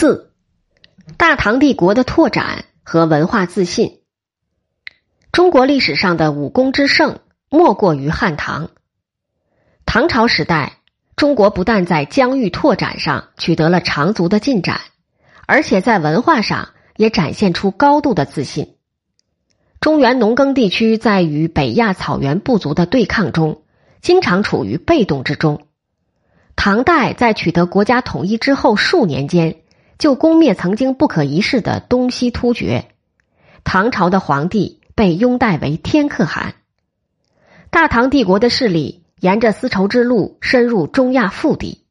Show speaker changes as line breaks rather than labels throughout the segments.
四、大唐帝国的拓展和文化自信。中国历史上的武功之盛，莫过于汉唐。唐朝时代，中国不但在疆域拓展上取得了长足的进展，而且在文化上也展现出高度的自信。中原农耕地区在与北亚草原部族的对抗中，经常处于被动之中。唐代在取得国家统一之后数年间，就攻灭曾经不可一世的东西突厥。唐朝的皇帝被拥戴为天可汗。大唐帝国的势力沿着丝绸之路深入中亚腹地，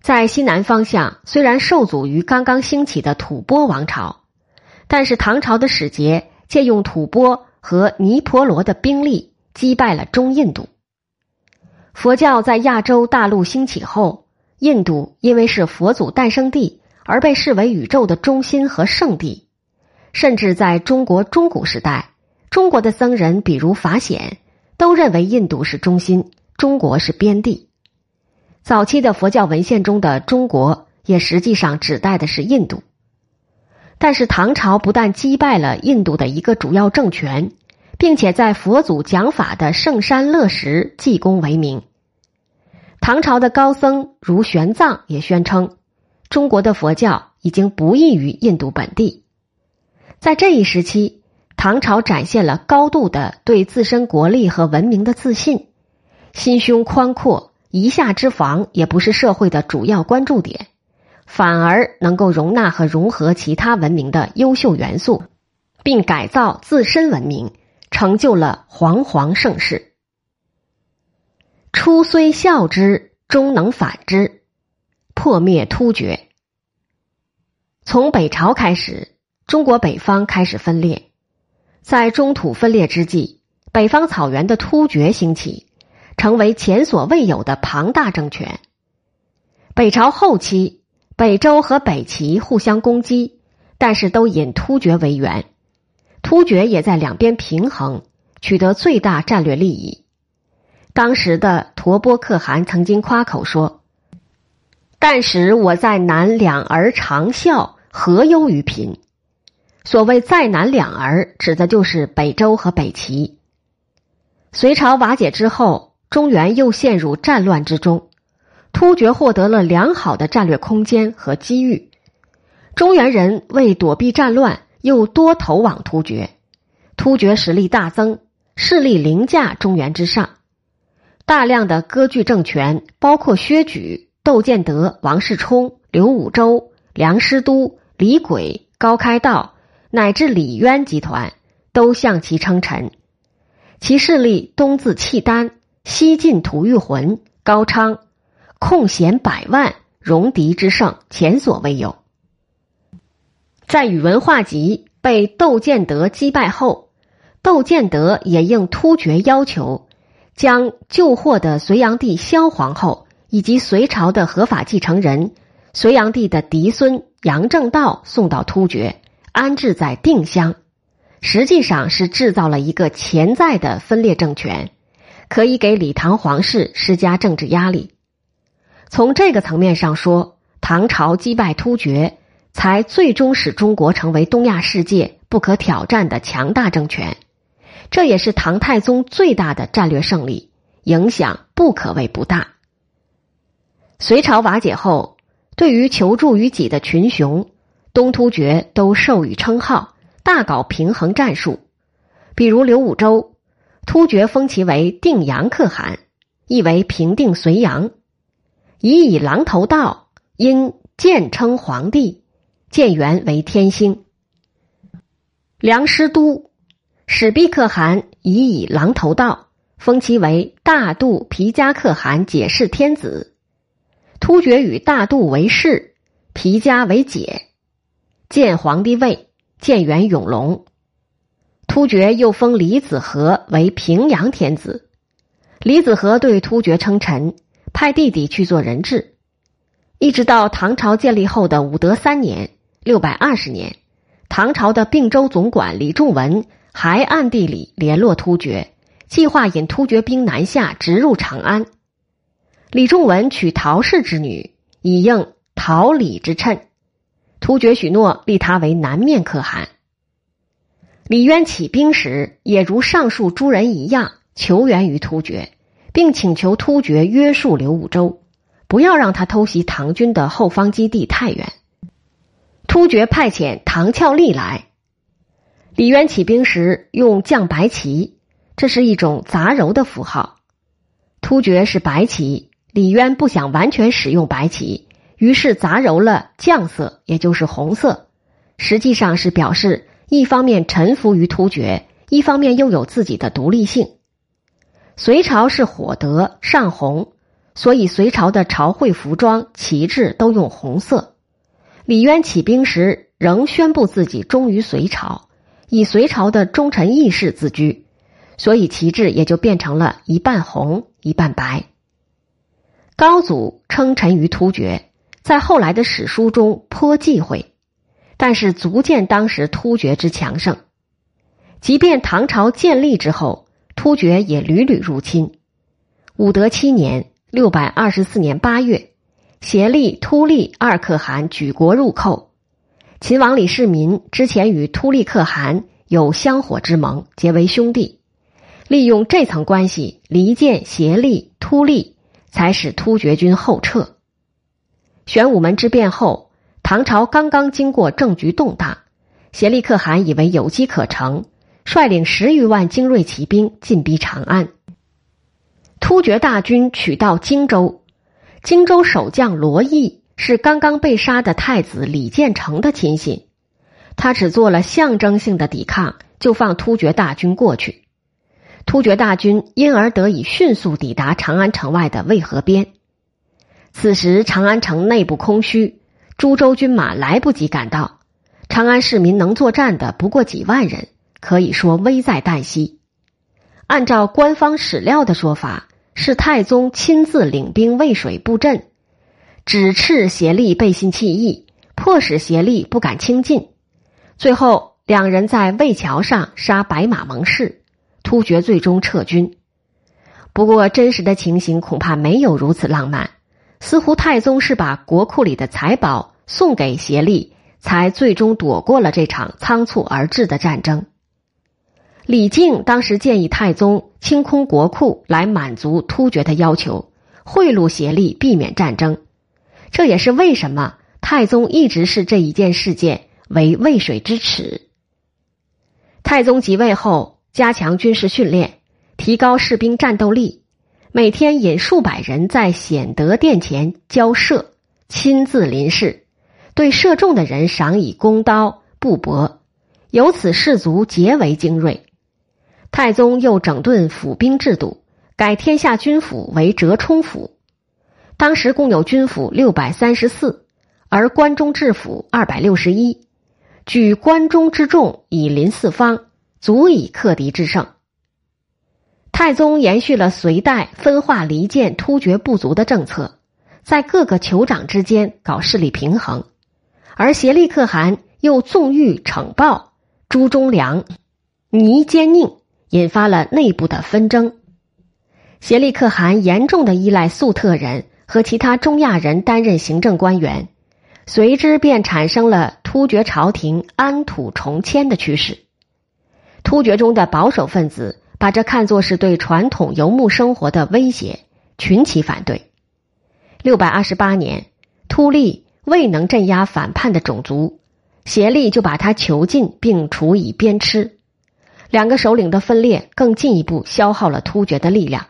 在西南方向虽然受阻于刚刚兴起的吐蕃王朝，但是唐朝的使节借用吐蕃和尼泊罗的兵力，击败了中印度。佛教在亚洲大陆兴起后，印度因为是佛祖诞生地，而被视为宇宙的中心和圣地。甚至在中国中古时代，中国的僧人比如法显，都认为印度是中心，中国是边地。早期的佛教文献中的中国，也实际上指代的是印度。但是唐朝不但击败了印度的一个主要政权，并且在佛祖讲法的圣山乐石济功为名。唐朝的高僧如玄奘也宣称，中国的佛教已经不异于印度本地。在这一时期，唐朝展现了高度的对自身国力和文明的自信，心胸宽阔，一下之防也不是社会的主要关注点，反而能够容纳和融合其他文明的优秀元素，并改造自身文明，成就了煌煌盛世。初虽孝之，终能反之，破灭突厥。从北朝开始，中国北方开始分裂。在中土分裂之际，北方草原的突厥兴起，成为前所未有的庞大政权。北朝后期，北周和北齐互相攻击，但是都引突厥为援，突厥也在两边平衡，取得最大战略利益。当时的陀波可汗曾经夸口说：“但使我在南两儿长啸，何忧于贫？”所谓“在南两儿”，指的就是北周和北齐。隋朝瓦解之后，中原又陷入战乱之中，突厥获得了良好的战略空间和机遇。中原人为躲避战乱，又多投往突厥，突厥实力大增，势力凌驾中原之上。大量的割据政权，包括薛举、窦建德、王世充、刘武周、梁师都、李轨、高开道，乃至李渊集团，都向其称臣。其势力东自契丹，西进吐谷浑、高昌，控弦百万，戎狄之盛前所未有。在宇文化及被窦建德击败后，窦建德也应突厥要求。将救获的隋炀帝萧皇后以及隋朝的合法继承人隋炀帝的嫡孙杨正道送到突厥，安置在定襄，实际上是制造了一个潜在的分裂政权，可以给李唐皇室施加政治压力。从这个层面上说，唐朝击败突厥，才最终使中国成为东亚世界不可挑战的强大政权。这也是唐太宗最大的战略胜利，影响不可谓不大。隋朝瓦解后，对于求助于己的群雄，东突厥都授予称号，大搞平衡战术。比如刘武周，突厥封其为定阳可汗，意为平定隋阳；以以狼头道，因建称皇帝，建元为天兴。梁师都。始毕可汗以以狼头道封其为大度皮加可汗解释天子，突厥与大度为氏，皮家为姐，建皇帝位，建元永隆。突厥又封李子和为平阳天子，李子和对突厥称臣，派弟弟去做人质，一直到唐朝建立后的武德三年（六百二十年），唐朝的并州总管李仲文。还暗地里联络突厥，计划引突厥兵南下，直入长安。李仲文娶陶氏之女，以应陶李之称。突厥许诺立他为南面可汗。李渊起兵时，也如上述诸人一样，求援于突厥，并请求突厥约束刘武周，不要让他偷袭唐军的后方基地太原。突厥派遣唐峭立来。李渊起兵时用将白旗，这是一种杂糅的符号。突厥是白旗，李渊不想完全使用白旗，于是杂糅了绛色，也就是红色，实际上是表示一方面臣服于突厥，一方面又有自己的独立性。隋朝是火德上红，所以隋朝的朝会服装旗帜都用红色。李渊起兵时仍宣布自己忠于隋朝。以隋朝的忠臣义士自居，所以旗帜也就变成了一半红一半白。高祖称臣于突厥，在后来的史书中颇忌讳，但是足见当时突厥之强盛。即便唐朝建立之后，突厥也屡屡入侵。武德七年（六百二十四年八月），协力突利二可汗举国入寇。秦王李世民之前与突利可汗有香火之盟，结为兄弟，利用这层关系离间协力突利，才使突厥军后撤。玄武门之变后，唐朝刚刚经过政局动荡，协力可汗以为有机可乘，率领十余万精锐骑兵进逼长安。突厥大军取到荆州，荆州守将罗毅。是刚刚被杀的太子李建成的亲信，他只做了象征性的抵抗，就放突厥大军过去。突厥大军因而得以迅速抵达长安城外的渭河边。此时长安城内部空虚，诸州军马来不及赶到，长安市民能作战的不过几万人，可以说危在旦夕。按照官方史料的说法，是太宗亲自领兵渭水布阵。指斥协力背信弃义，迫使协力不敢轻进。最后，两人在渭桥上杀白马盟誓，突厥最终撤军。不过，真实的情形恐怕没有如此浪漫。似乎太宗是把国库里的财宝送给协力，才最终躲过了这场仓促而至的战争。李靖当时建议太宗清空国库来满足突厥的要求，贿赂协力，避免战争。这也是为什么太宗一直视这一件事件为渭水之耻。太宗即位后，加强军事训练，提高士兵战斗力，每天引数百人在显德殿前交射，亲自临视，对射中的人赏以弓刀、布帛，由此士卒皆为精锐。太宗又整顿府兵制度，改天下军府为折冲府。当时共有军府六百三十四，而关中治府二百六十一，举关中之众以临四方，足以克敌制胜。太宗延续了隋代分化离间突厥部族的政策，在各个酋长之间搞势力平衡，而协力可汗又纵欲惩暴，朱忠良，倪坚佞，引发了内部的纷争。协力可汗严重的依赖粟特人。和其他中亚人担任行政官员，随之便产生了突厥朝廷安土重迁的趋势。突厥中的保守分子把这看作是对传统游牧生活的威胁，群起反对。六百二十八年，突利未能镇压反叛的种族，协力就把他囚禁并处以鞭笞。两个首领的分裂更进一步消耗了突厥的力量，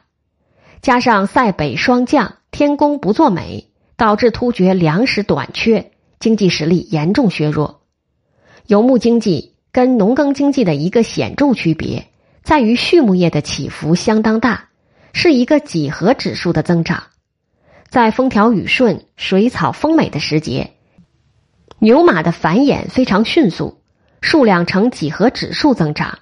加上塞北霜降。天公不作美，导致突厥粮食短缺，经济实力严重削弱。游牧经济跟农耕经济的一个显著区别在于，畜牧业的起伏相当大，是一个几何指数的增长。在风调雨顺、水草丰美的时节，牛马的繁衍非常迅速，数量呈几何指数增长；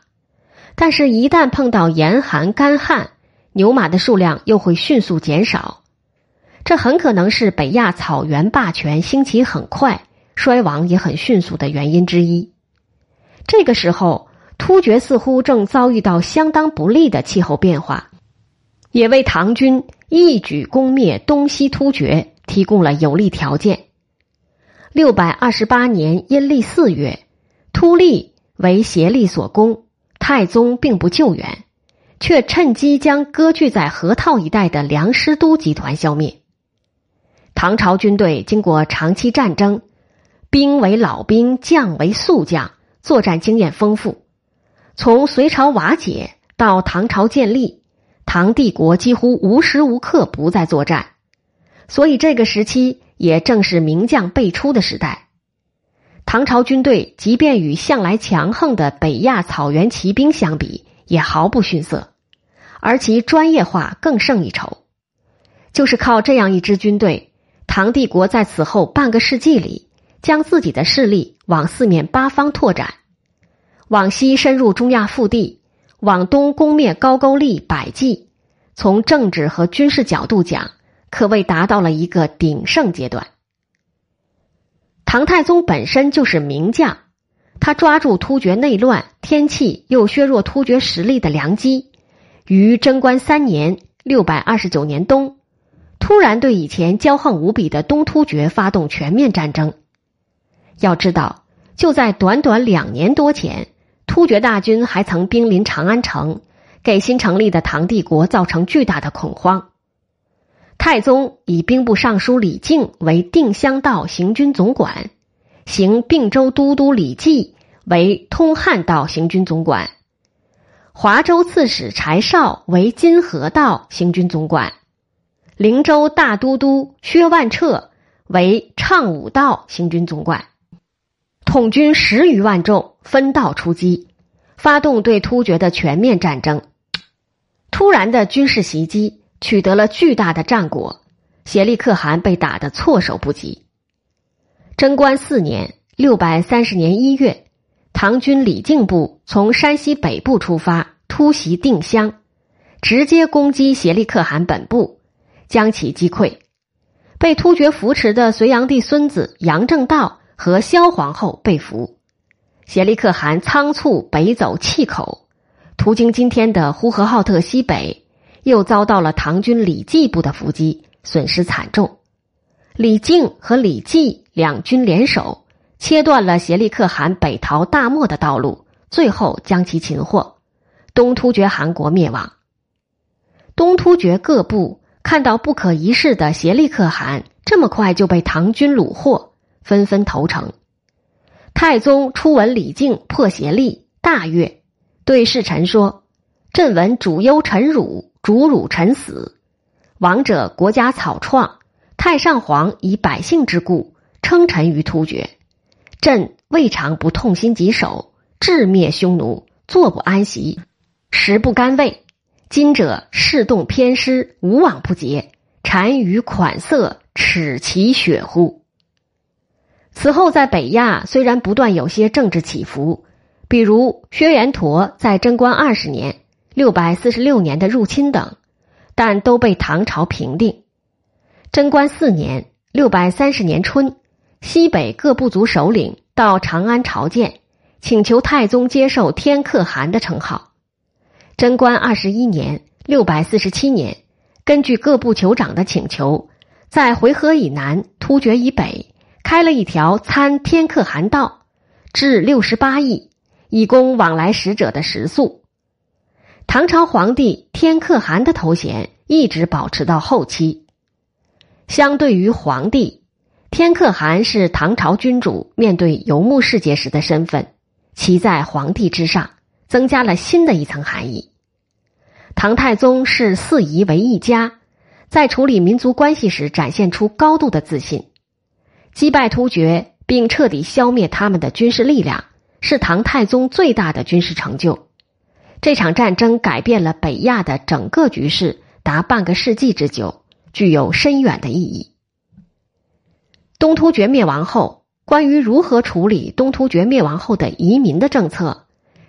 但是，一旦碰到严寒干旱，牛马的数量又会迅速减少。这很可能是北亚草原霸权兴起很快、衰亡也很迅速的原因之一。这个时候，突厥似乎正遭遇到相当不利的气候变化，也为唐军一举攻灭东西突厥提供了有利条件。六百二十八年阴历四月，突利为协力所攻，太宗并不救援，却趁机将割据在河套一带的梁师都集团消灭。唐朝军队经过长期战争，兵为老兵，将为宿将，作战经验丰富。从隋朝瓦解到唐朝建立，唐帝国几乎无时无刻不在作战，所以这个时期。也正是名将辈出的时代，唐朝军队即便与向来强横的北亚草原骑兵相比，也毫不逊色，而其专业化更胜一筹。就是靠这样一支军队，唐帝国在此后半个世纪里，将自己的势力往四面八方拓展，往西深入中亚腹地，往东攻灭高句丽、百济。从政治和军事角度讲。可谓达到了一个鼎盛阶段。唐太宗本身就是名将，他抓住突厥内乱、天气又削弱突厥实力的良机，于贞观三年（六百二十九年冬），突然对以前骄横无比的东突厥发动全面战争。要知道，就在短短两年多前，突厥大军还曾兵临长安城，给新成立的唐帝国造成巨大的恐慌。太宗以兵部尚书李靖为定襄道行军总管，行并州都督李绩为通汉道行军总管，华州刺史柴绍为金河道行军总管，灵州大都督薛万彻为畅武道行军总管，统军十余万众，分道出击，发动对突厥的全面战争。突然的军事袭击。取得了巨大的战果，协力可汗被打得措手不及。贞观四年（六百三十年一月），唐军李靖部从山西北部出发，突袭定襄，直接攻击协力可汗本部，将其击溃。被突厥扶持的隋炀帝孙子杨正道和萧皇后被俘，协力可汗仓促北走契口，途经今天的呼和浩特西北。又遭到了唐军李继部的伏击，损失惨重。李靖和李继两军联手，切断了协力可汗北逃大漠的道路，最后将其擒获。东突厥汗国灭亡。东突厥各部看到不可一世的协力可汗这么快就被唐军虏获，纷纷投诚。太宗初闻李靖破协力，大悦，对侍臣说：“朕闻主忧臣辱。”主辱臣死，亡者国家草创。太上皇以百姓之故称臣于突厥，朕未尝不痛心疾首，致灭匈奴，坐不安席，食不甘味。今者事动偏失，无往不捷，单于款色，耻其血乎？此后，在北亚虽然不断有些政治起伏，比如薛延陀在贞观二十年。六百四十六年的入侵等，但都被唐朝平定。贞观四年（六百三十年春），西北各部族首领到长安朝见，请求太宗接受天可汗的称号。贞观二十一年（六百四十七年），根据各部酋长的请求，在回纥以南、突厥以北开了一条参天可汗道，至六十八亿，以供往来使者的食宿。唐朝皇帝天可汗的头衔一直保持到后期。相对于皇帝，天可汗是唐朝君主面对游牧世界时的身份，其在皇帝之上，增加了新的一层含义。唐太宗视四夷为一家，在处理民族关系时展现出高度的自信，击败突厥并彻底消灭他们的军事力量，是唐太宗最大的军事成就。这场战争改变了北亚的整个局势，达半个世纪之久，具有深远的意义。东突厥灭亡后，关于如何处理东突厥灭亡后的移民的政策，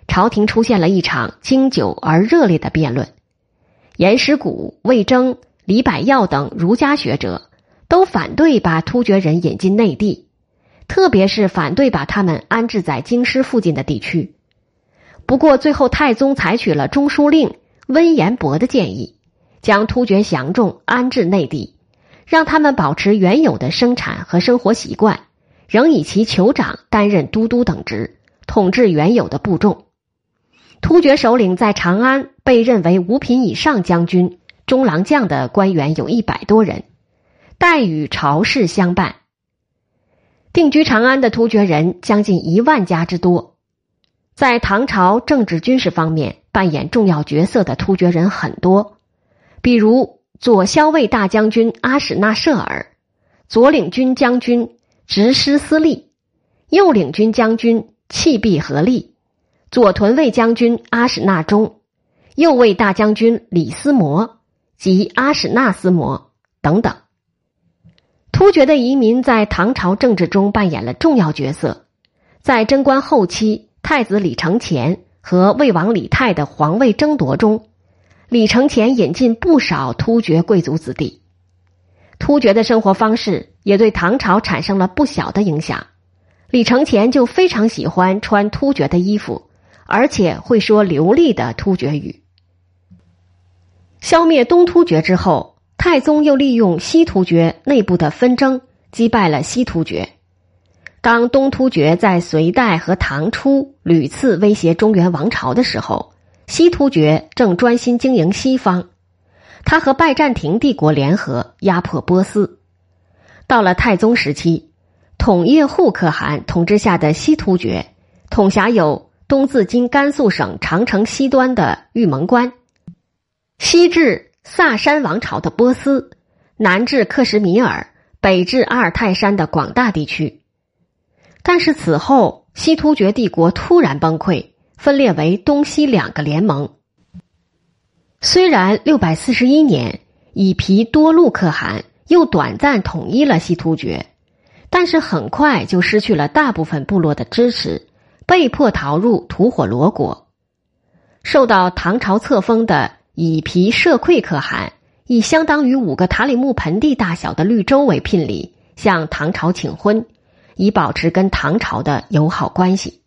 朝廷出现了一场经久而热烈的辩论。严师古、魏征、李百药等儒家学者都反对把突厥人引进内地，特别是反对把他们安置在京师附近的地区。不过，最后太宗采取了中书令温彦博的建议，将突厥降众安置内地，让他们保持原有的生产和生活习惯，仍以其酋长担任都督等职，统治原有的部众。突厥首领在长安被认为五品以上将军、中郎将的官员有一百多人，待与朝士相伴。定居长安的突厥人将近一万家之多。在唐朝政治军事方面扮演重要角色的突厥人很多，比如左骁卫大将军阿史那舍尔、左领军将军直师司隶、右领军将军契必合力、左屯卫将军阿史那忠、右卫大将军李思摩及阿史那思摩等等。突厥的移民在唐朝政治中扮演了重要角色，在贞观后期。太子李承乾和魏王李泰的皇位争夺中，李承乾引进不少突厥贵族子弟。突厥的生活方式也对唐朝产生了不小的影响。李承乾就非常喜欢穿突厥的衣服，而且会说流利的突厥语。消灭东突厥之后，太宗又利用西突厥内部的纷争，击败了西突厥。当东突厥在隋代和唐初屡次威胁中原王朝的时候，西突厥正专心经营西方。他和拜占庭帝国联合压迫波斯。到了太宗时期，统叶护可汗统治下的西突厥，统辖有东自今甘肃省长城西端的玉门关，西至萨珊王朝的波斯，南至克什米尔，北至阿尔泰山的广大地区。但是此后，西突厥帝国突然崩溃，分裂为东西两个联盟。虽然六百四十一年，以皮多禄可汗又短暂统一了西突厥，但是很快就失去了大部分部落的支持，被迫逃入吐火罗国。受到唐朝册封的以皮舍溃可汗，以相当于五个塔里木盆地大小的绿洲为聘礼，向唐朝请婚。以保持跟唐朝的友好关系。